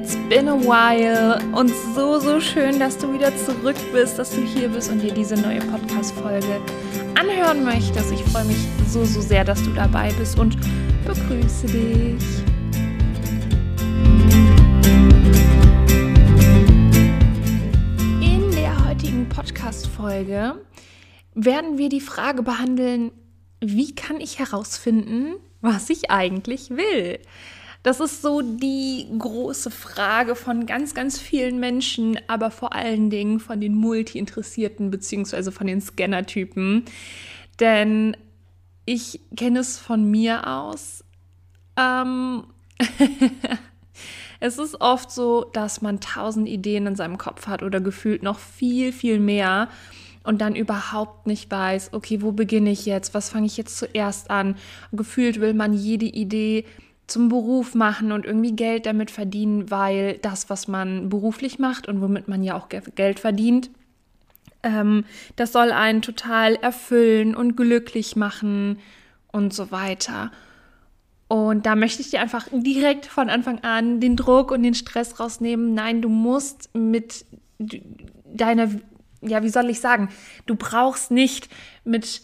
It's been a while und so, so schön, dass du wieder zurück bist, dass du hier bist und dir diese neue Podcast-Folge anhören möchtest. Ich freue mich so, so sehr, dass du dabei bist und begrüße dich. In der heutigen Podcast-Folge werden wir die Frage behandeln, wie kann ich herausfinden, was ich eigentlich will? Das ist so die große Frage von ganz, ganz vielen Menschen, aber vor allen Dingen von den Multi-Interessierten bzw. von den Scanner-Typen. Denn ich kenne es von mir aus. Ähm es ist oft so, dass man tausend Ideen in seinem Kopf hat oder gefühlt noch viel, viel mehr und dann überhaupt nicht weiß, okay, wo beginne ich jetzt? Was fange ich jetzt zuerst an? Gefühlt will man jede Idee zum Beruf machen und irgendwie Geld damit verdienen, weil das, was man beruflich macht und womit man ja auch Geld verdient, ähm, das soll einen total erfüllen und glücklich machen und so weiter. Und da möchte ich dir einfach direkt von Anfang an den Druck und den Stress rausnehmen. Nein, du musst mit deiner, ja, wie soll ich sagen, du brauchst nicht mit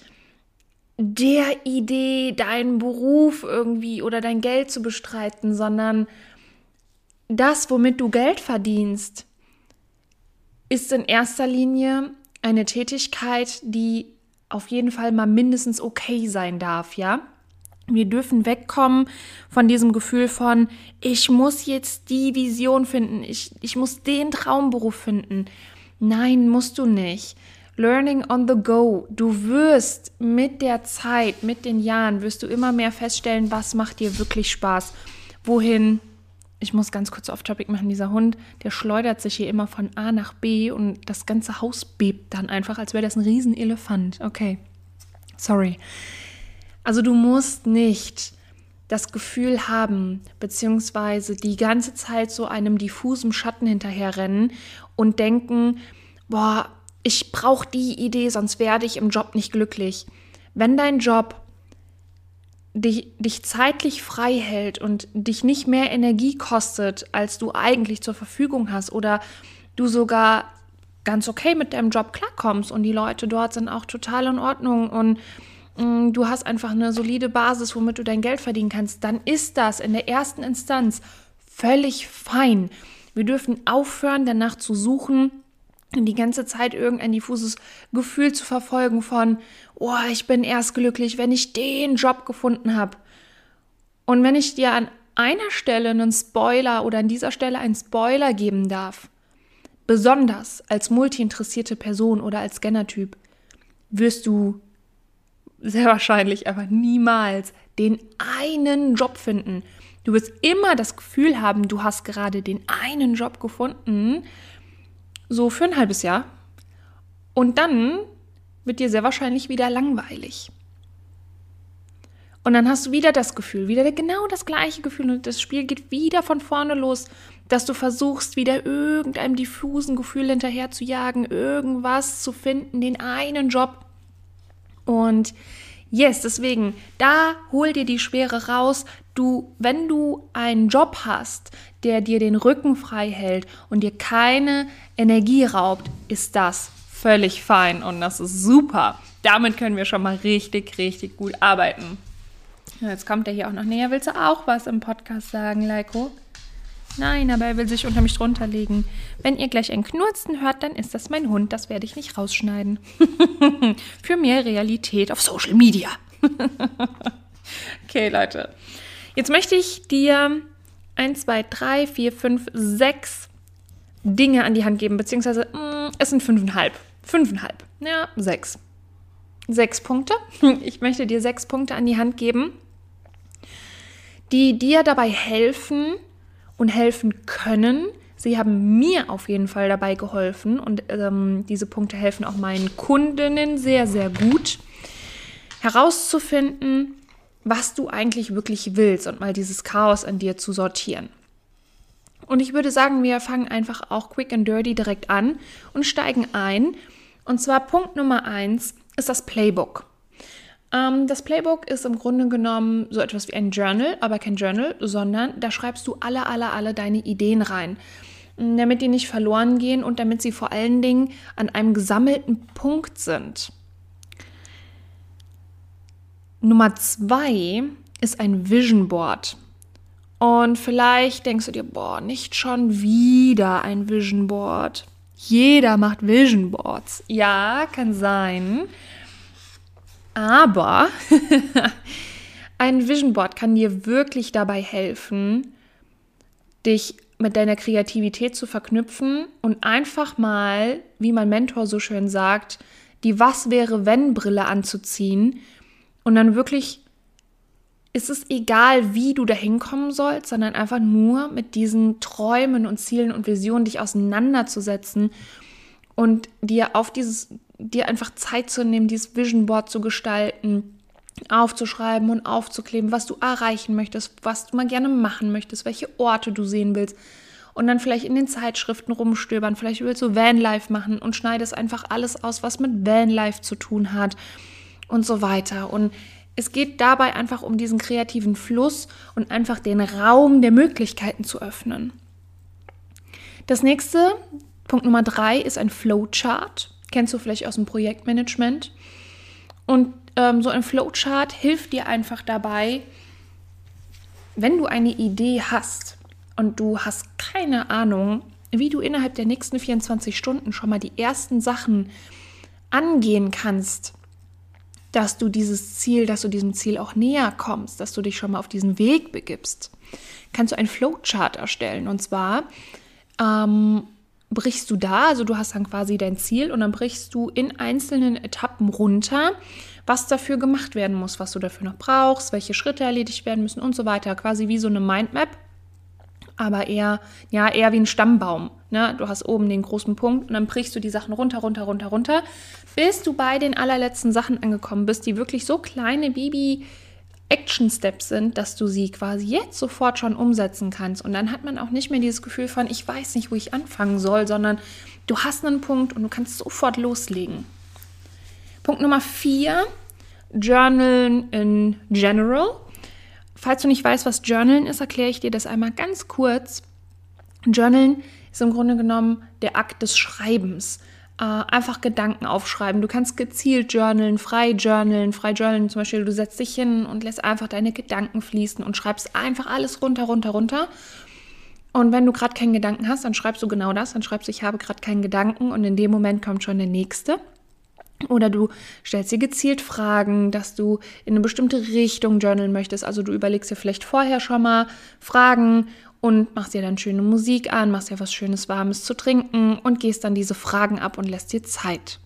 der Idee, deinen Beruf irgendwie oder dein Geld zu bestreiten, sondern das, womit du Geld verdienst, ist in erster Linie eine Tätigkeit, die auf jeden Fall mal mindestens okay sein darf, ja? Wir dürfen wegkommen von diesem Gefühl von, ich muss jetzt die Vision finden, ich, ich muss den Traumberuf finden. Nein, musst du nicht. Learning on the go. Du wirst mit der Zeit, mit den Jahren, wirst du immer mehr feststellen, was macht dir wirklich Spaß. Wohin, ich muss ganz kurz auf Topic machen, dieser Hund, der schleudert sich hier immer von A nach B und das ganze Haus bebt dann einfach, als wäre das ein Riesenelefant. Okay, sorry. Also du musst nicht das Gefühl haben, beziehungsweise die ganze Zeit so einem diffusen Schatten hinterherrennen und denken, boah, ich brauche die Idee, sonst werde ich im Job nicht glücklich. Wenn dein Job dich, dich zeitlich frei hält und dich nicht mehr Energie kostet, als du eigentlich zur Verfügung hast, oder du sogar ganz okay mit deinem Job klarkommst und die Leute dort sind auch total in Ordnung und mm, du hast einfach eine solide Basis, womit du dein Geld verdienen kannst, dann ist das in der ersten Instanz völlig fein. Wir dürfen aufhören, danach zu suchen, die ganze Zeit irgendein diffuses Gefühl zu verfolgen von, oh, ich bin erst glücklich, wenn ich den Job gefunden habe. Und wenn ich dir an einer Stelle einen Spoiler oder an dieser Stelle einen Spoiler geben darf, besonders als multi-interessierte Person oder als Scanner-Typ, wirst du sehr wahrscheinlich aber niemals den einen Job finden. Du wirst immer das Gefühl haben, du hast gerade den einen Job gefunden so für ein halbes Jahr. Und dann wird dir sehr wahrscheinlich wieder langweilig. Und dann hast du wieder das Gefühl, wieder genau das gleiche Gefühl und das Spiel geht wieder von vorne los, dass du versuchst, wieder irgendeinem diffusen Gefühl hinterher zu jagen, irgendwas zu finden, den einen Job. Und yes, deswegen, da hol dir die Schwere raus. Du, wenn du einen Job hast, der dir den Rücken frei hält und dir keine Energie raubt, ist das völlig fein und das ist super. Damit können wir schon mal richtig, richtig gut arbeiten. Jetzt kommt er hier auch noch näher. Willst du auch was im Podcast sagen, Leiko? Nein, aber er will sich unter mich drunter legen. Wenn ihr gleich ein Knurzen hört, dann ist das mein Hund. Das werde ich nicht rausschneiden. Für mehr Realität auf Social Media. okay, Leute. Jetzt möchte ich dir 1, 2, 3, 4, 5, 6 Dinge an die Hand geben, beziehungsweise mh, mm, es sind fünfeinhalb. Fünfeinhalb. Ja, sechs. Sechs Punkte. Ich möchte dir sechs Punkte an die Hand geben, die dir dabei helfen und helfen können. Sie haben mir auf jeden Fall dabei geholfen und ähm, diese Punkte helfen auch meinen Kundinnen sehr, sehr gut herauszufinden, was du eigentlich wirklich willst und mal dieses Chaos an dir zu sortieren. Und ich würde sagen, wir fangen einfach auch quick and dirty direkt an und steigen ein. Und zwar Punkt Nummer eins ist das Playbook. Ähm, das Playbook ist im Grunde genommen so etwas wie ein Journal, aber kein Journal, sondern da schreibst du alle, alle, alle deine Ideen rein, mm, damit die nicht verloren gehen und damit sie vor allen Dingen an einem gesammelten Punkt sind. Nummer zwei ist ein Vision Board. Und vielleicht denkst du dir, boah, nicht schon wieder ein Vision Board. Jeder macht Vision Boards. Ja, kann sein. Aber ein Vision Board kann dir wirklich dabei helfen, dich mit deiner Kreativität zu verknüpfen und einfach mal, wie mein Mentor so schön sagt, die Was wäre wenn Brille anzuziehen und dann wirklich ist es egal, wie du dahin kommen sollst, sondern einfach nur mit diesen Träumen und Zielen und Visionen dich auseinanderzusetzen und dir auf dieses, dir einfach Zeit zu nehmen, dieses Vision Board zu gestalten, aufzuschreiben und aufzukleben, was du erreichen möchtest, was du mal gerne machen möchtest, welche Orte du sehen willst. Und dann vielleicht in den Zeitschriften rumstöbern, vielleicht willst du Vanlife machen und schneidest einfach alles aus, was mit Vanlife zu tun hat und so weiter. Und es geht dabei einfach um diesen kreativen Fluss und einfach den Raum der Möglichkeiten zu öffnen. Das nächste, Punkt Nummer drei, ist ein Flowchart. Kennst du vielleicht aus dem Projektmanagement? Und ähm, so ein Flowchart hilft dir einfach dabei, wenn du eine Idee hast und du hast keine Ahnung, wie du innerhalb der nächsten 24 Stunden schon mal die ersten Sachen angehen kannst, dass du dieses Ziel, dass du diesem Ziel auch näher kommst, dass du dich schon mal auf diesen Weg begibst, kannst du einen Flowchart erstellen. Und zwar ähm, brichst du da, also du hast dann quasi dein Ziel und dann brichst du in einzelnen Etappen runter, was dafür gemacht werden muss, was du dafür noch brauchst, welche Schritte erledigt werden müssen und so weiter. Quasi wie so eine Mindmap, aber eher, ja, eher wie ein Stammbaum. Ne? Du hast oben den großen Punkt und dann brichst du die Sachen runter, runter, runter, runter, bis du bei den allerletzten Sachen angekommen bist, die wirklich so kleine Baby Action Steps sind, dass du sie quasi jetzt sofort schon umsetzen kannst. Und dann hat man auch nicht mehr dieses Gefühl von, ich weiß nicht, wo ich anfangen soll, sondern du hast einen Punkt und du kannst sofort loslegen. Punkt Nummer vier, Journalen in General. Falls du nicht weißt, was Journalen ist, erkläre ich dir das einmal ganz kurz. Journalen ist im Grunde genommen der Akt des Schreibens. Äh, einfach Gedanken aufschreiben. Du kannst gezielt journalen, frei journalen, frei journalen. Zum Beispiel, du setzt dich hin und lässt einfach deine Gedanken fließen und schreibst einfach alles runter, runter, runter. Und wenn du gerade keinen Gedanken hast, dann schreibst du genau das. Dann schreibst du, ich habe gerade keinen Gedanken und in dem Moment kommt schon der nächste. Oder du stellst dir gezielt Fragen, dass du in eine bestimmte Richtung journalen möchtest. Also du überlegst dir vielleicht vorher schon mal Fragen und machst dir dann schöne Musik an, machst dir was Schönes, Warmes zu trinken und gehst dann diese Fragen ab und lässt dir Zeit.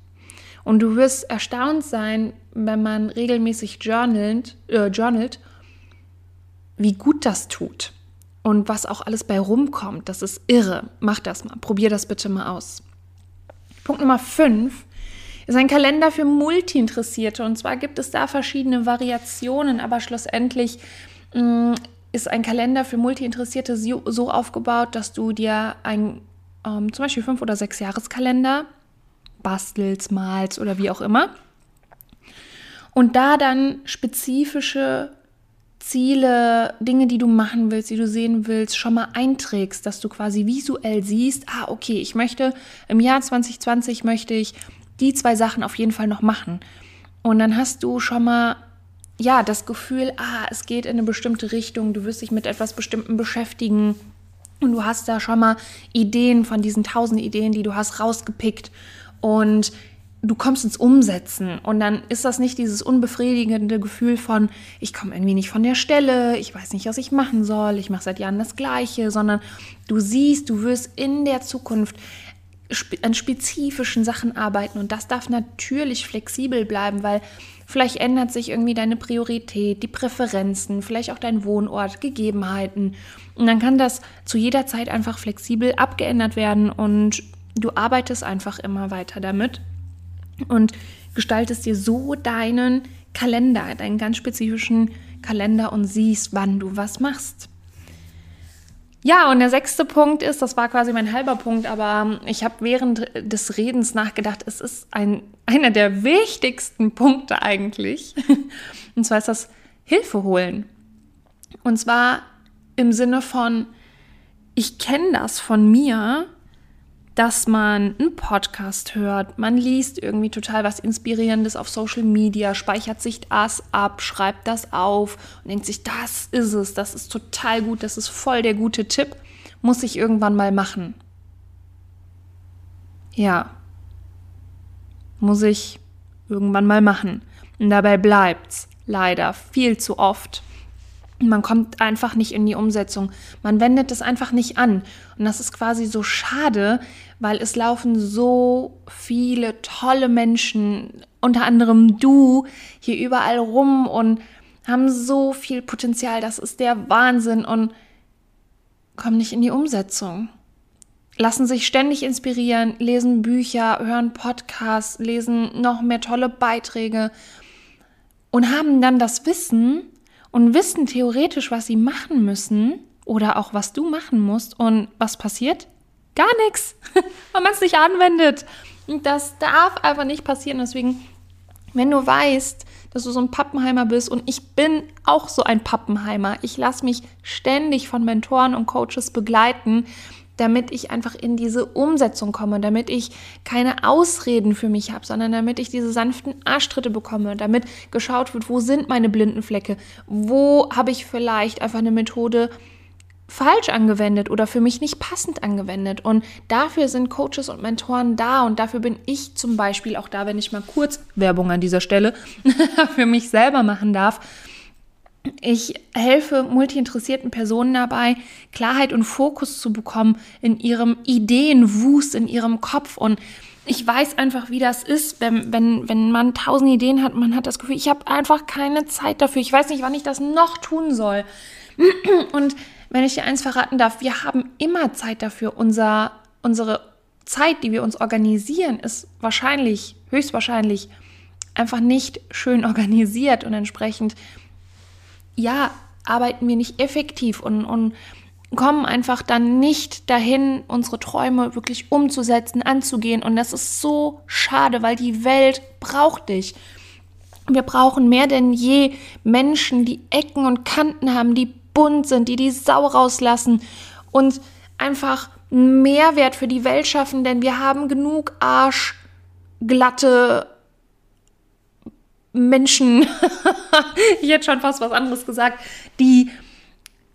Und du wirst erstaunt sein, wenn man regelmäßig journalt, äh, journalt wie gut das tut und was auch alles bei rumkommt. Das ist irre. Mach das mal. Probier das bitte mal aus. Punkt Nummer 5 ist ein Kalender für Multi-Interessierte. Und zwar gibt es da verschiedene Variationen, aber schlussendlich mh, mm, ist ein Kalender für Multi-Interessierte so, so, aufgebaut, dass du dir ein ähm, zum Beispiel fünf oder sechs Jahreskalender bastelst, malst oder wie auch immer. Und da dann spezifische Ziele, Dinge, die du machen willst, die du sehen willst, schon mal einträgst, dass du quasi visuell siehst, ah, okay, ich möchte im Jahr 2020 möchte ich die zwei Sachen auf jeden Fall noch machen. Und dann hast du schon mal ja, das Gefühl, ah, es geht in eine bestimmte Richtung, du wirst dich mit etwas Bestimmten beschäftigen. Und du hast da schon mal Ideen von diesen tausend Ideen, die du hast, rausgepickt. Und du kommst ins Umsetzen. Und dann ist das nicht dieses unbefriedigende Gefühl von, ich komme irgendwie nicht von der Stelle, ich weiß nicht, was ich machen soll, ich mache seit Jahren das Gleiche, sondern du siehst, du wirst in der Zukunft an spezifischen Sachen arbeiten und das darf natürlich flexibel bleiben, weil vielleicht ändert sich irgendwie deine Priorität, die Präferenzen, vielleicht auch dein Wohnort, Gegebenheiten und dann kann das zu jeder Zeit einfach flexibel abgeändert werden und du arbeitest einfach immer weiter damit und gestaltest dir so deinen Kalender, deinen ganz spezifischen Kalender und siehst, wann du was machst. Ja, und der sechste Punkt ist, das war quasi mein halber Punkt, aber ich habe während des Redens nachgedacht, es ist ein, einer der wichtigsten Punkte eigentlich. Und zwar ist das Hilfe holen. Und zwar im Sinne von, ich kenne das von mir, dass man einen Podcast hört, man liest irgendwie total was Inspirierendes auf Social Media, speichert sich das ab, schreibt das auf und denkt sich, das ist es, das ist total gut, das ist voll der gute Tipp, muss ich irgendwann mal machen. Ja, muss ich irgendwann mal machen. Und dabei bleibt's leider viel zu oft man kommt einfach nicht in die Umsetzung. Man wendet es einfach nicht an. Und das ist quasi so schade, weil es laufen so viele tolle Menschen, unter anderem du, hier überall rum und haben so viel Potenzial. Das ist der Wahnsinn und kommen nicht in die Umsetzung. Lassen sich ständig inspirieren, lesen Bücher, hören Podcasts, lesen noch mehr tolle Beiträge und haben dann das Wissen, und wissen theoretisch, was sie machen müssen oder auch was du machen musst. Und was passiert? Gar nichts, weil man es nicht anwendet. Und das darf einfach nicht passieren. Deswegen, wenn du weißt, dass du so ein Pappenheimer bist und ich bin auch so ein Pappenheimer. Ich lasse mich ständig von Mentoren und Coaches begleiten damit ich einfach in diese Umsetzung komme, damit ich keine Ausreden für mich habe, sondern damit ich diese sanften Arschtritte bekomme, damit geschaut wird, wo sind meine blinden Flecke, wo habe ich vielleicht einfach eine Methode falsch angewendet oder für mich nicht passend angewendet. Und dafür sind Coaches und Mentoren da und dafür bin ich zum Beispiel auch da, wenn ich mal kurz Werbung an dieser Stelle für mich selber machen darf ich helfe multiinteressierten Personen dabei, Klarheit und Fokus zu bekommen in ihrem Ideenwust, in ihrem Kopf. Und ich weiß einfach, wie das ist, wenn, wenn, wenn man tausend Ideen hat, man hat das Gefühl, ich habe einfach keine Zeit dafür. Ich weiß nicht, wann ich das noch tun soll. Und wenn ich dir eins verraten darf, wir haben immer Zeit dafür. Unser, unsere Zeit, die wir uns organisieren, ist wahrscheinlich, höchstwahrscheinlich einfach nicht schön organisiert und entsprechend ja, arbeiten wir nicht effektiv und, und kommen einfach dann nicht dahin, unsere Träume wirklich umzusetzen, anzugehen. Und das ist so schade, weil die Welt braucht dich. Wir brauchen mehr denn je Menschen, die Ecken und Kanten haben, die bunt sind, die die Sau rauslassen und einfach Mehrwert für die Welt schaffen, denn wir haben genug arschglatte Menschen, ich hätte schon fast was anderes gesagt, die,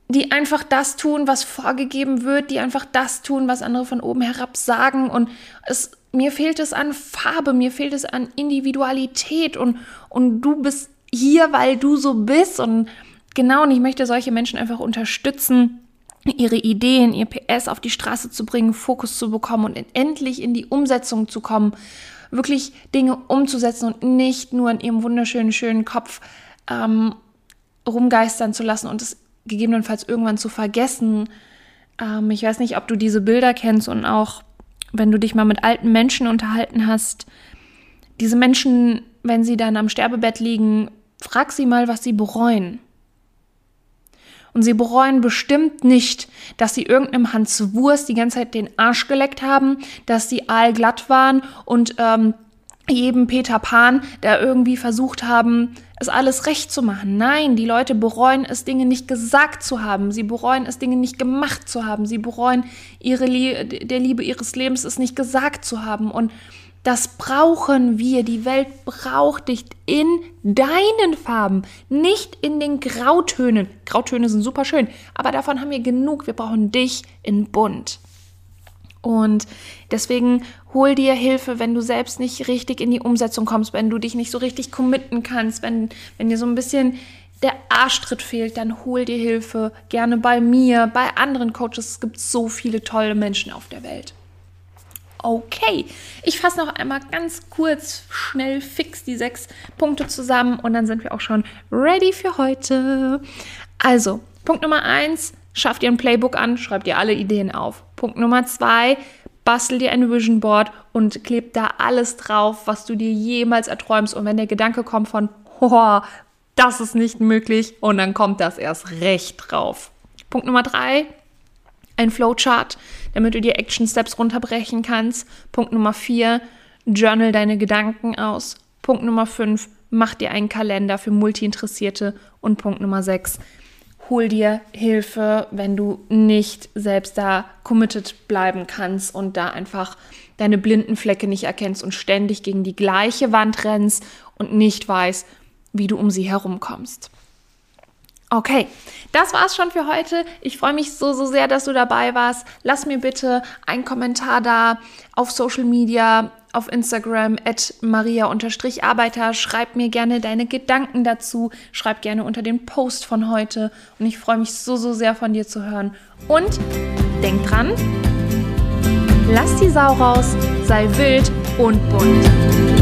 die einfach das tun, was vorgegeben wird, die einfach das tun, was andere von oben herab sagen. Und es, mir fehlt es an Farbe, mir fehlt es an Individualität und, und du bist hier, weil du so bist. Und genau, und ich möchte solche Menschen einfach unterstützen, ihre Ideen, ihr PS auf die Straße zu bringen, Fokus zu bekommen und endlich in die Umsetzung zu kommen wirklich Dinge umzusetzen und nicht nur in ihrem wunderschönen, schönen Kopf ähm, rumgeistern zu lassen und es gegebenenfalls irgendwann zu vergessen. Ähm, ich weiß nicht, ob du diese Bilder kennst und auch, wenn du dich mal mit alten Menschen unterhalten hast, diese Menschen, wenn sie dann am Sterbebett liegen, frag sie mal, was sie bereuen. Und sie bereuen bestimmt nicht, dass sie irgendeinem Hans Wurst die ganze Zeit den Arsch geleckt haben, dass sie aalglatt waren und ähm, jedem Peter Pan, der irgendwie versucht haben, es alles recht zu machen. Nein, die Leute bereuen es, Dinge nicht gesagt zu haben. Sie bereuen es, Dinge nicht gemacht zu haben. Sie bereuen ihre Lie der Liebe ihres Lebens, es nicht gesagt zu haben. Und das brauchen wir. Die Welt braucht dich in deinen Farben, nicht in den Grautönen. Grautöne sind super schön, aber davon haben wir genug. Wir brauchen dich in bunt. Und deswegen hol dir Hilfe, wenn du selbst nicht richtig in die Umsetzung kommst, wenn du dich nicht so richtig committen kannst, wenn, wenn dir so ein bisschen der Arschtritt fehlt, dann hol dir Hilfe. Gerne bei mir, bei anderen Coaches. Es gibt so viele tolle Menschen auf der Welt. Okay, ich fasse noch einmal ganz kurz, schnell, fix die sechs Punkte zusammen und dann sind wir auch schon ready für heute. Also, Punkt Nummer eins, schaff dir ein Playbook an, schreib dir alle Ideen auf. Punkt Nummer zwei, bastel dir ein Vision Board und kleb da alles drauf, was du dir jemals erträumst. Und wenn der Gedanke kommt von, oh, das ist nicht möglich, und dann kommt das erst recht drauf. Punkt Nummer drei, ein Flowchart, damit du dir Action Steps runterbrechen kannst. Punkt Nummer vier, journal deine Gedanken aus. Punkt Nummer 5, mach dir einen Kalender für Multi-Interessierte. Und Punkt Nummer 6, hol dir Hilfe, wenn du nicht selbst da committed bleiben kannst und da einfach deine blinden Flecke nicht erkennst und ständig gegen die gleiche Wand rennst und nicht weißt, wie du um sie herumkommst. Okay, das war's schon für heute. Ich freue mich so, so sehr, dass du dabei warst. Lass mir bitte einen Kommentar da auf Social Media, auf Instagram at maria-arbeiter. Schreib mir gerne deine Gedanken dazu. Schreib gerne unter den Post von heute. Und ich freue mich so, so sehr von dir zu hören. Und denk dran, lass die Sau raus, sei wild und bunt.